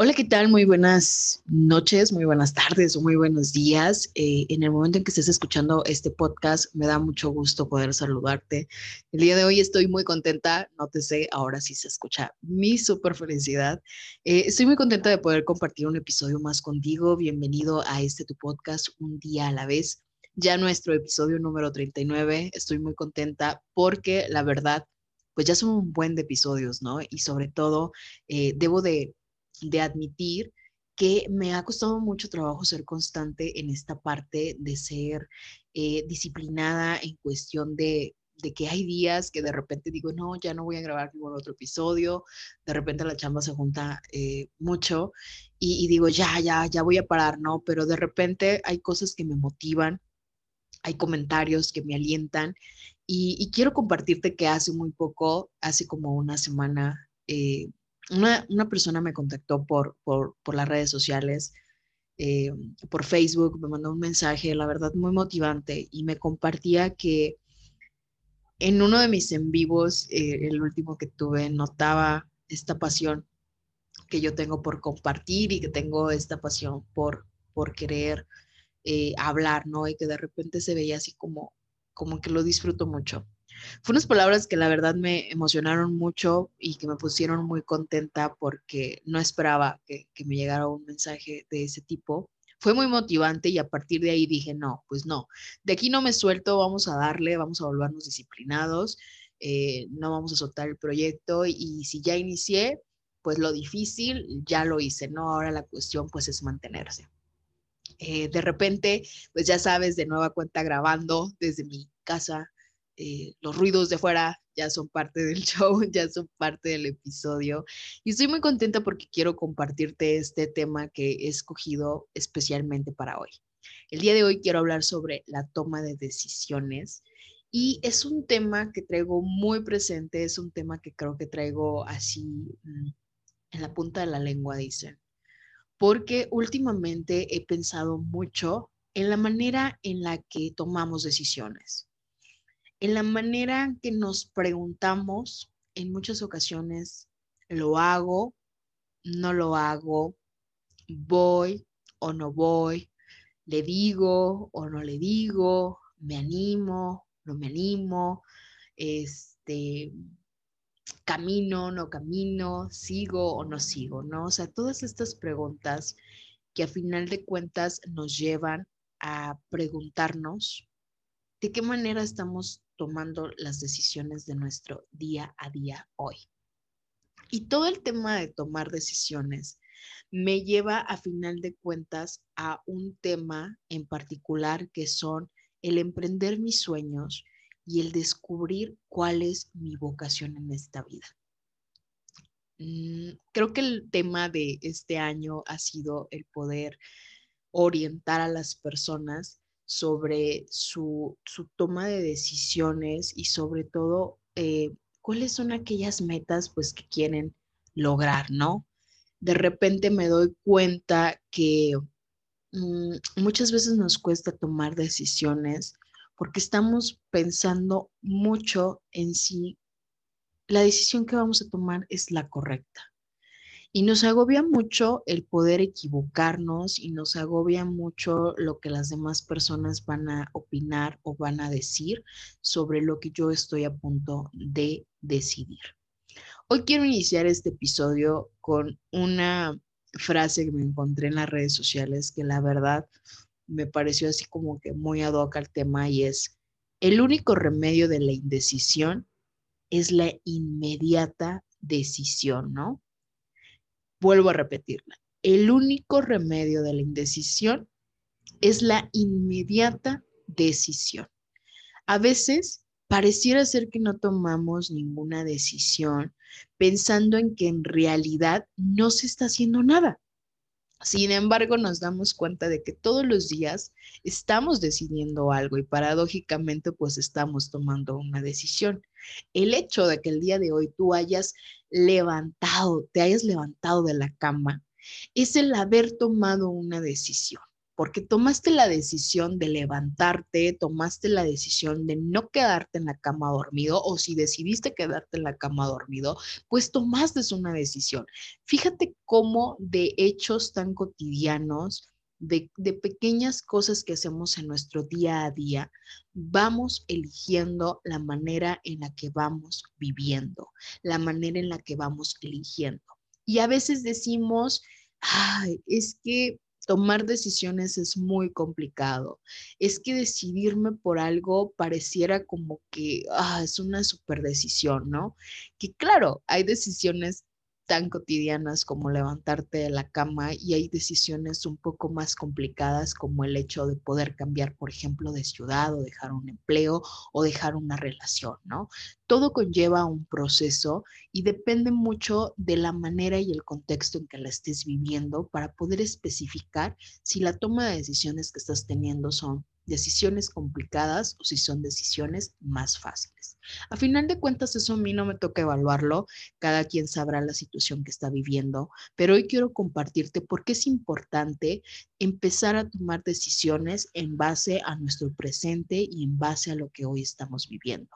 Hola, ¿qué tal? Muy buenas noches, muy buenas tardes o muy buenos días. Eh, en el momento en que estés escuchando este podcast, me da mucho gusto poder saludarte. El día de hoy estoy muy contenta, no te sé, ahora sí se escucha mi súper felicidad. Eh, estoy muy contenta de poder compartir un episodio más contigo. Bienvenido a este tu podcast, Un día a la vez. Ya nuestro episodio número 39, estoy muy contenta porque la verdad, pues ya son un buen de episodios, ¿no? Y sobre todo, eh, debo de de admitir que me ha costado mucho trabajo ser constante en esta parte de ser eh, disciplinada en cuestión de, que hay días que de repente digo, no, ya no voy a grabar ningún otro episodio, de repente la chamba se junta eh, mucho y, digo, ya, ya, ya voy a parar, ¿no? Pero de repente hay cosas que me motivan, hay comentarios que me alientan y, quiero compartirte que hace muy poco, hace como una semana, eh, una, persona me contactó por, por, las redes sociales, eh, por Facebook, me mandó un mensaje, la verdad, muy motivante y me compartía que en uno de mis en vivos, eh, el último que tuve, notaba esta pasión que yo tengo por compartir y que tengo esta pasión por, por querer eh, hablar, ¿no? Y que de repente se veía así como, como que lo disfruto mucho. Fue unas palabras que la verdad me emocionaron mucho y que me pusieron muy contenta porque no esperaba que, me llegara un mensaje de ese tipo. Fue muy motivante y a partir de ahí dije, no, pues no, de aquí no me suelto, vamos a darle, vamos a volvernos disciplinados, eh, no vamos a soltar el proyecto y si ya inicié, pues lo difícil ya lo hice, ¿no? Ahora la cuestión pues es mantenerse. Eh, de repente, pues ya sabes, de nueva cuenta grabando desde mi casa, eh, los ruidos de fuera ya son parte del show, ya son parte del episodio. Y estoy muy contenta porque quiero compartirte este tema que he escogido especialmente para hoy. El día de hoy quiero hablar sobre la toma de decisiones y es un tema que traigo muy presente, es un tema que creo que traigo así mm, en la punta de la lengua, dicen, porque últimamente he pensado mucho en la manera en la que tomamos decisiones en la manera que nos preguntamos, en muchas ocasiones, ¿lo hago? ¿No lo hago? ¿Voy o no voy? ¿Le digo o no le digo? ¿Me animo? ¿No me animo? Este, camino, no camino, sigo o no sigo, ¿no? O sea, todas estas preguntas que a final de cuentas nos llevan a preguntarnos de qué manera estamos tomando las decisiones de nuestro día a día hoy. Y todo el tema de tomar decisiones me lleva a final de cuentas a un tema en particular que son el emprender mis sueños y el descubrir cuál es mi vocación en esta vida. Mm, creo que el tema de este año ha sido el poder orientar a las personas sobre su, toma de decisiones y sobre todo eh, cuáles son aquellas metas pues que quieren lograr, ¿no? De repente me doy cuenta que mm, muchas veces nos cuesta tomar decisiones porque estamos pensando mucho en si la decisión que vamos a tomar es la correcta. Y nos agobia mucho el poder equivocarnos y nos agobia mucho lo que las demás personas van a opinar o van a decir sobre lo que yo estoy a punto de decidir. Hoy quiero iniciar este episodio con una frase que me encontré en las redes sociales que la verdad me pareció así como que muy ad hoc al tema y es, el único remedio de la indecisión es la inmediata decisión, ¿no? Vuelvo a repetirla. El único remedio de la indecisión es la inmediata decisión. A veces pareciera ser que no tomamos ninguna decisión pensando en que en realidad no se está haciendo nada. Sin embargo, nos damos cuenta de que todos los días estamos decidiendo algo y paradójicamente pues estamos tomando una decisión. El hecho de que el día de hoy tú hayas levantado, te hayas levantado de la cama, es el haber tomado una decisión porque tomaste la decisión de levantarte, tomaste la decisión de no quedarte en la cama dormido o si decidiste quedarte en la cama dormido, pues tomaste una decisión. Fíjate cómo de hechos tan cotidianos, de, pequeñas cosas que hacemos en nuestro día a día, vamos eligiendo la manera en la que vamos viviendo, la manera en la que vamos eligiendo. Y a veces decimos, es que tomar decisiones es muy complicado. Es que decidirme por algo pareciera como que ah, es una super decisión, ¿no? Que claro, hay decisiones tan cotidianas como levantarte de la cama y hay decisiones un poco más complicadas como el hecho de poder cambiar, por ejemplo, de ciudad o dejar un empleo o dejar una relación, ¿no? Todo conlleva un proceso y depende mucho de la manera y el contexto en que la estés viviendo para poder especificar si la toma de decisiones que estás teniendo son decisiones complicadas o si son decisiones más fáciles. A final de cuentas, eso a mí no me toca evaluarlo, cada quien sabrá la situación que está viviendo, pero hoy quiero compartirte por qué es importante empezar a tomar decisiones en base a nuestro presente y en base a lo que hoy estamos viviendo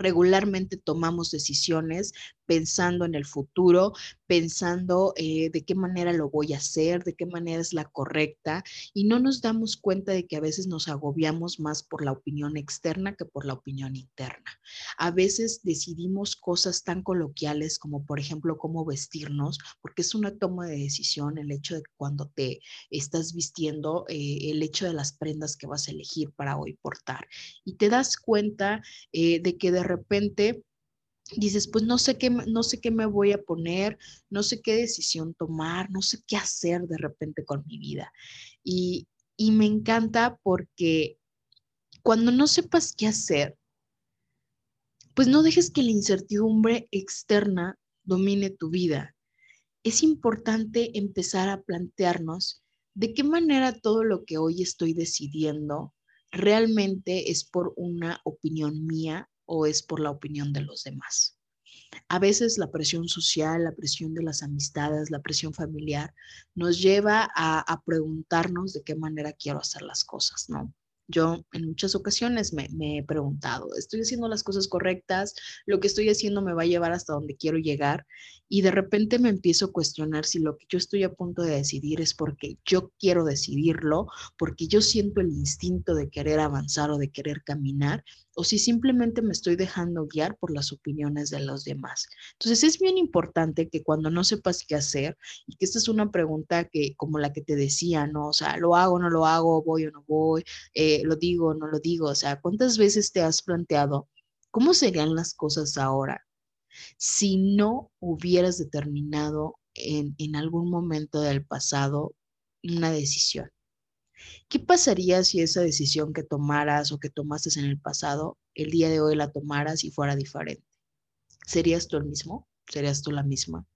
regularmente tomamos decisiones pensando en el futuro, pensando eh, de qué manera lo voy a hacer, de qué manera es la correcta, y no nos damos cuenta de que a veces nos agobiamos más por la opinión externa que por la opinión interna. A veces decidimos cosas tan coloquiales como, por ejemplo, cómo vestirnos, porque es una toma de decisión el hecho de que cuando te estás vistiendo, eh, el hecho de las prendas que vas a elegir para hoy portar. Y te das cuenta eh, de que de repente dices, pues no sé qué, no sé qué me voy a poner, no sé qué decisión tomar, no sé qué hacer de repente con mi vida. Y, y me encanta porque cuando no sepas qué hacer, pues no dejes que la incertidumbre externa domine tu vida. Es importante empezar a plantearnos de qué manera todo lo que hoy estoy decidiendo realmente es por una opinión mía o es por la opinión de los demás. A veces la presión social, la presión de las amistades, la presión familiar nos lleva a, preguntarnos de qué manera quiero hacer las cosas, ¿no? Yo en muchas ocasiones me, he preguntado, ¿estoy haciendo las cosas correctas? ¿Lo que estoy haciendo me va a llevar hasta donde quiero llegar? Y de repente me empiezo a cuestionar si lo que yo estoy a punto de decidir es porque yo quiero decidirlo, porque yo siento el instinto de querer avanzar o de querer caminar, o si simplemente me estoy dejando guiar por las opiniones de los demás. Entonces es bien importante que cuando no sepas qué hacer, y que esta es una pregunta que como la que te decía, ¿no? O sea, ¿lo hago no lo hago? ¿Voy o no voy? Eh, ¿Lo digo no lo digo? O sea, ¿cuántas veces te has planteado cómo serían las cosas ahora si no hubieras determinado en, en algún momento del pasado una decisión? ¿Qué pasaría si esa decisión que tomaras o que tomaste en el pasado, el día de hoy la tomaras y fuera diferente? ¿Serías tú el mismo? ¿Serías tú la misma?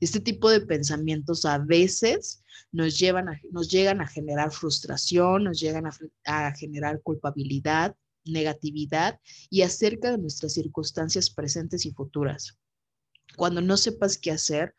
Este tipo de pensamientos a veces nos, llevan a, nos llegan a generar frustración, nos llegan a generar culpabilidad, negatividad y acerca de nuestras circunstancias presentes y futuras. Cuando no sepas qué hacer,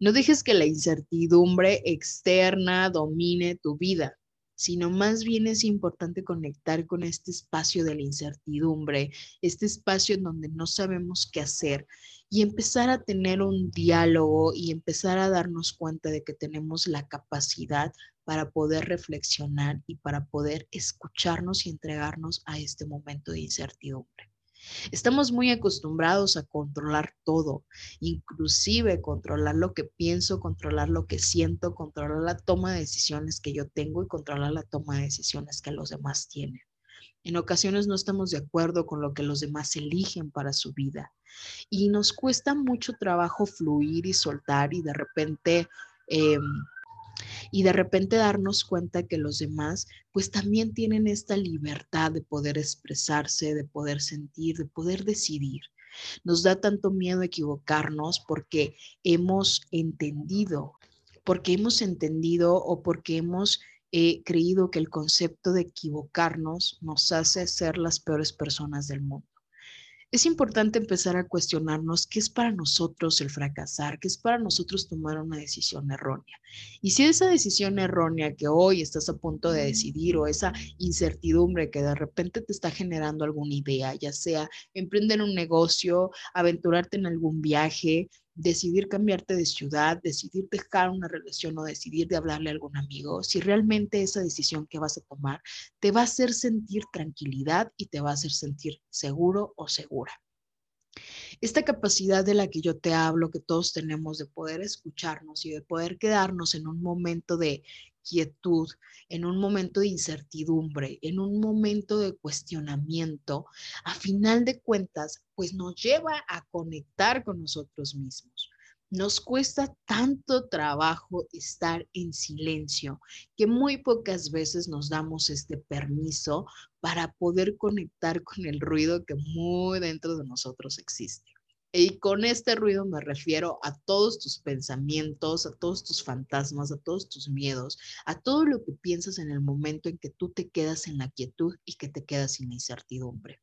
no dejes que la incertidumbre externa domine tu vida sino más bien es importante conectar con este espacio de la incertidumbre, este espacio en donde no sabemos qué hacer y empezar a tener un diálogo y empezar a darnos cuenta de que tenemos la capacidad para poder reflexionar y para poder escucharnos y entregarnos a este momento de incertidumbre. Estamos muy acostumbrados a controlar todo, inclusive controlar lo que pienso, controlar lo que siento, controlar la toma de decisiones que yo tengo y controlar la toma de decisiones que los demás tienen. En ocasiones no estamos de acuerdo con lo que los demás eligen para su vida y nos cuesta mucho trabajo fluir y soltar y de repente... Em, y de repente darnos cuenta que los demás pues también tienen esta libertad de poder expresarse, de poder sentir, de poder decidir. Nos da tanto miedo equivocarnos porque hemos entendido porque hemos entendido o porque hemos eh, creído que el concepto de equivocarnos nos hace ser las peores personas del mundo es importante empezar a cuestionarnos qué es para nosotros el fracasar, qué es para nosotros tomar una decisión errónea. Y si esa decisión errónea que hoy estás a punto de decidir o esa incertidumbre que de repente te está generando alguna idea, ya sea emprender un negocio, aventurarte en algún viaje, decidir cambiarte de ciudad, decidir dejar una relación o decidir de hablarle a algún amigo, si realmente esa decisión que vas a tomar te va a hacer sentir tranquilidad y te va a hacer sentir seguro o segura. Esta capacidad de la que yo te hablo, que todos tenemos de poder escucharnos y de poder quedarnos en un momento de quietud, en un momento de incertidumbre, en un momento de cuestionamiento, a final de cuentas, pues nos lleva a conectar con nosotros mismos. Nos cuesta tanto trabajo estar en silencio que muy pocas veces nos damos este permiso para poder conectar con el ruido que muy dentro de nosotros existe. Y con este ruido me refiero a todos tus pensamientos, a todos tus fantasmas, a todos tus miedos, a todo lo que piensas en el momento en que tú te quedas en la quietud y que te quedas sin incertidumbre.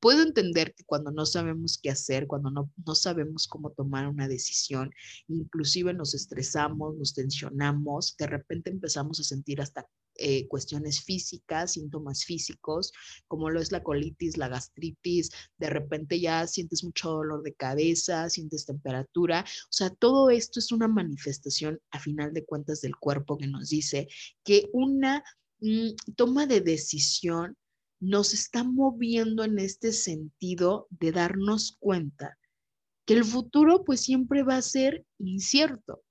Puedo entender que cuando no sabemos qué hacer, cuando no, no sabemos cómo tomar una decisión, inclusive nos estresamos, nos tensionamos, de repente empezamos a sentir hasta eh, cuestiones físicas, síntomas físicos, como lo es la colitis, la gastritis, de repente ya sientes mucho dolor de cabeza, sientes temperatura, o sea, todo esto es una manifestación a final de cuentas del cuerpo que nos dice que una mm, toma de decisión nos está moviendo en este sentido de darnos cuenta que el futuro pues siempre va a ser incierto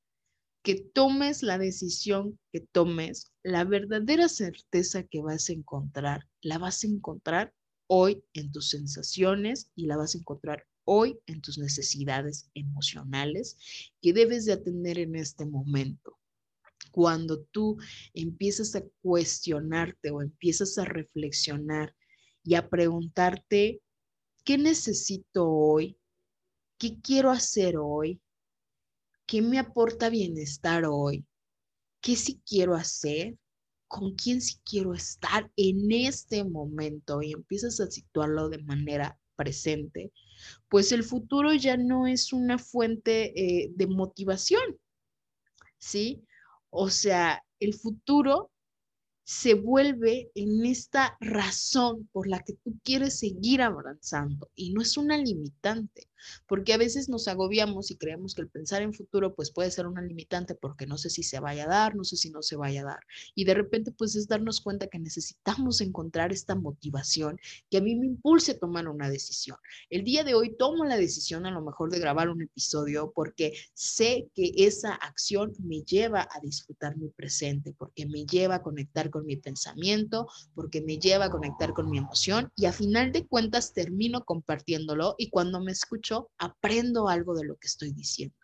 que tomes la decisión que tomes, la verdadera certeza que vas a encontrar, la vas a encontrar hoy en tus sensaciones y la vas a encontrar hoy en tus necesidades emocionales que debes de atender en este momento. Cuando tú empiezas a cuestionarte o empiezas a reflexionar y a preguntarte, ¿qué necesito hoy? ¿Qué quiero hacer hoy? ¿Qué me aporta bienestar hoy? ¿Qué sí quiero hacer? ¿Con quién sí quiero estar en este momento? Y empiezas a situarlo de manera presente, pues el futuro ya no es una fuente eh, de motivación, ¿sí? O sea, el futuro se vuelve en esta razón por la que tú quieres seguir avanzando y no es una limitante, porque a veces nos agobiamos y creemos que el pensar en futuro pues puede ser una limitante porque no sé si se vaya a dar, no sé si no se vaya a dar. Y de repente pues es darnos cuenta que necesitamos encontrar esta motivación que a mí me impulse a tomar una decisión. El día de hoy tomo la decisión a lo mejor de grabar un episodio porque sé que esa acción me lleva a disfrutar mi presente, porque me lleva a conectar con mi pensamiento, porque me lleva a conectar con mi emoción y a final de cuentas termino compartiéndolo y cuando me escucho aprendo algo de lo que estoy diciendo.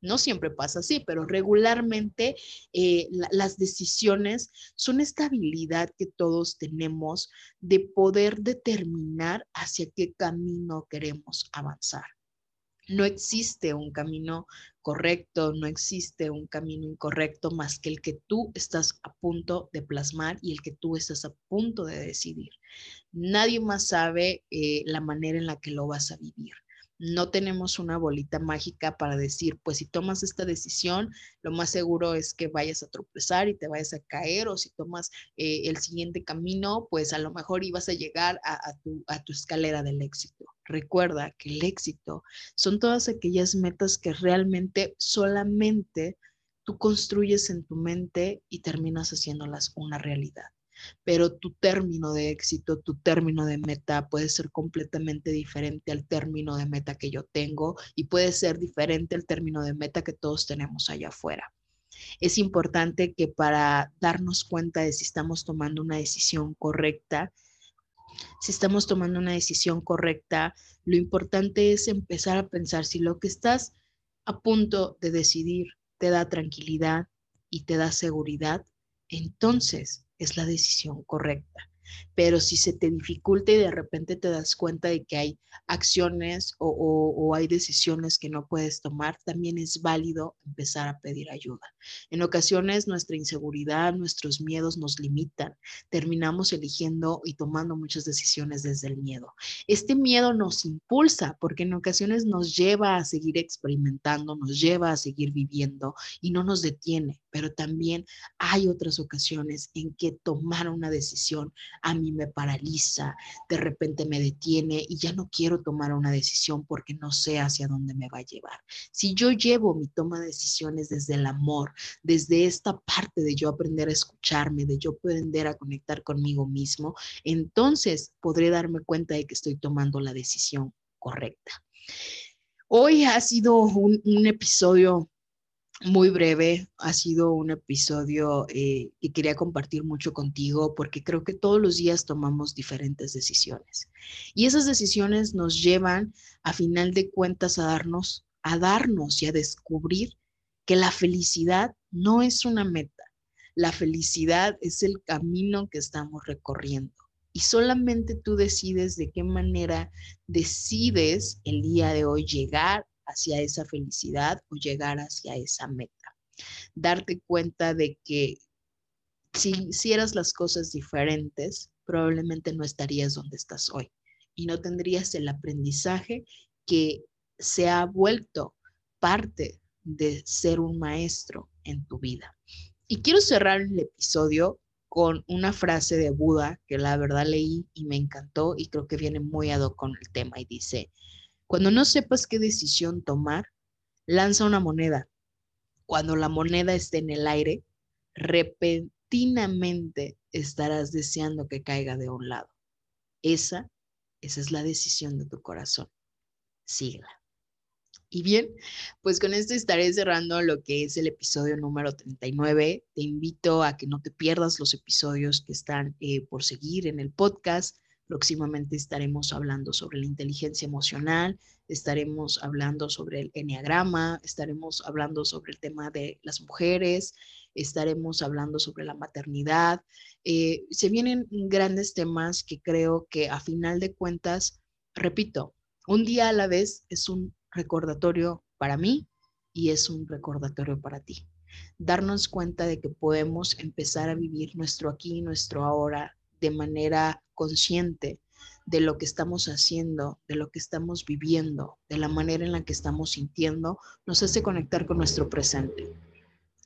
No siempre pasa así, pero regularmente eh, las decisiones son esta habilidad que todos tenemos de poder determinar hacia qué camino queremos avanzar. No existe un camino correcto, no existe un camino incorrecto más que el que tú estás a punto de plasmar y el que tú estás a punto de decidir. Nadie más sabe eh, la manera en la que lo vas a vivir no tenemos una bolita mágica para decir, pues si tomas esta decisión, lo más seguro es que vayas a tropezar y te vayas a caer, o si tomas eh, el siguiente camino, pues a lo mejor ibas a llegar a, tu, a tu escalera del éxito. Recuerda que el éxito son todas aquellas metas que realmente solamente tú construyes en tu mente y terminas haciéndolas una realidad pero tu término de éxito, tu término de meta puede ser completamente diferente al término de meta que yo tengo y puede ser diferente al término de meta que todos tenemos allá afuera. Es importante que para darnos cuenta de si estamos tomando una decisión correcta, si estamos tomando una decisión correcta, lo importante es empezar a pensar si lo que estás a punto de decidir te da tranquilidad y te da seguridad, entonces es la decisión correcta. Pero si se te dificulta y de repente te das cuenta de que hay acciones o, hay decisiones que no puedes tomar, también es válido empezar a pedir ayuda. En ocasiones nuestra inseguridad, nuestros miedos nos limitan, terminamos eligiendo y tomando muchas decisiones desde el miedo. Este miedo nos impulsa porque en ocasiones nos lleva a seguir experimentando, nos lleva a seguir viviendo y no nos detiene, pero también hay otras ocasiones en que tomar una decisión a mí me paraliza, de repente me detiene y ya no quiero tomar una decisión porque no sé hacia dónde me va a llevar. Si yo llevo mi toma de decisiones desde el amor, desde esta parte de yo aprender a escucharme, de yo aprender a conectar conmigo mismo, entonces podré darme cuenta de que estoy tomando la decisión correcta. Hoy ha sido un, un episodio muy breve, ha sido un episodio eh, que quería compartir mucho contigo porque creo que todos los días tomamos diferentes decisiones. Y esas decisiones nos llevan a final de cuentas a darnos, a darnos y a descubrir que la felicidad no es una meta, la felicidad es el camino que estamos recorriendo. Y solamente tú decides de qué manera decides el día de hoy llegar hacia esa felicidad o llegar hacia esa meta. Darte cuenta de que si hicieras las cosas diferentes, probablemente no estarías donde estás hoy y no tendrías el aprendizaje que se ha vuelto parte de ser un maestro en tu vida. Y quiero cerrar el episodio con una frase de Buda que la verdad leí y me encantó y creo que viene muy ad con el tema y dice, cuando no sepas qué decisión tomar, lanza una moneda. Cuando la moneda esté en el aire, repentinamente estarás deseando que caiga de un lado. Esa, esa es la decisión de tu corazón. Síguela. Y bien, pues con esto estaré cerrando lo que es el episodio número 39. Te invito a que no te pierdas los episodios que están eh, por seguir en el podcast. Próximamente estaremos hablando sobre la inteligencia emocional, estaremos hablando sobre el enneagrama, estaremos hablando sobre el tema de las mujeres, estaremos hablando sobre la maternidad. Eh, se vienen grandes temas que creo que a final de cuentas, repito, un día a la vez es un recordatorio para mí y es un recordatorio para ti. Darnos cuenta de que podemos empezar a vivir nuestro aquí, nuestro ahora, de manera consciente de lo que estamos haciendo, de lo que estamos viviendo, de la manera en la que estamos sintiendo, nos hace conectar con nuestro presente.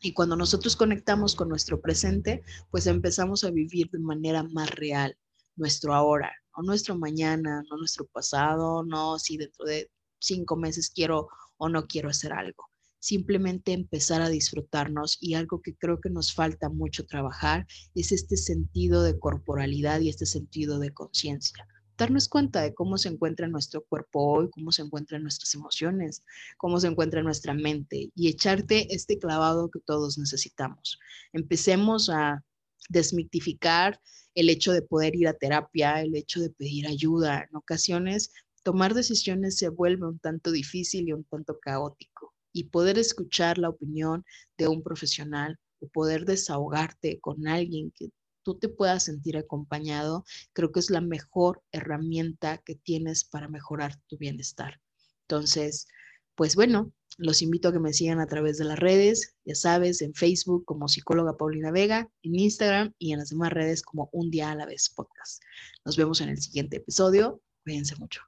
Y cuando nosotros conectamos con nuestro presente, pues empezamos a vivir de manera más real nuestro ahora, no nuestro mañana, no nuestro pasado, no si dentro de cinco meses quiero o no quiero hacer algo simplemente empezar a disfrutarnos y algo que creo que nos falta mucho trabajar es este sentido de corporalidad y este sentido de conciencia. Darnos cuenta de cómo se encuentra nuestro cuerpo hoy, cómo se encuentran nuestras emociones, cómo se encuentra nuestra mente y echarte este clavado que todos necesitamos. Empecemos a desmitificar el hecho de poder ir a terapia, el hecho de pedir ayuda. En ocasiones, tomar decisiones se vuelve un tanto difícil y un tanto caótico y poder escuchar la opinión de un profesional o poder desahogarte con alguien que tú te puedas sentir acompañado, creo que es la mejor herramienta que tienes para mejorar tu bienestar. Entonces, pues bueno, los invito a que me sigan a través de las redes, ya sabes, en Facebook como psicóloga Paulina Vega, en Instagram y en las demás redes como Un día a la vez podcast. Nos vemos en el siguiente episodio. Cuídense mucho.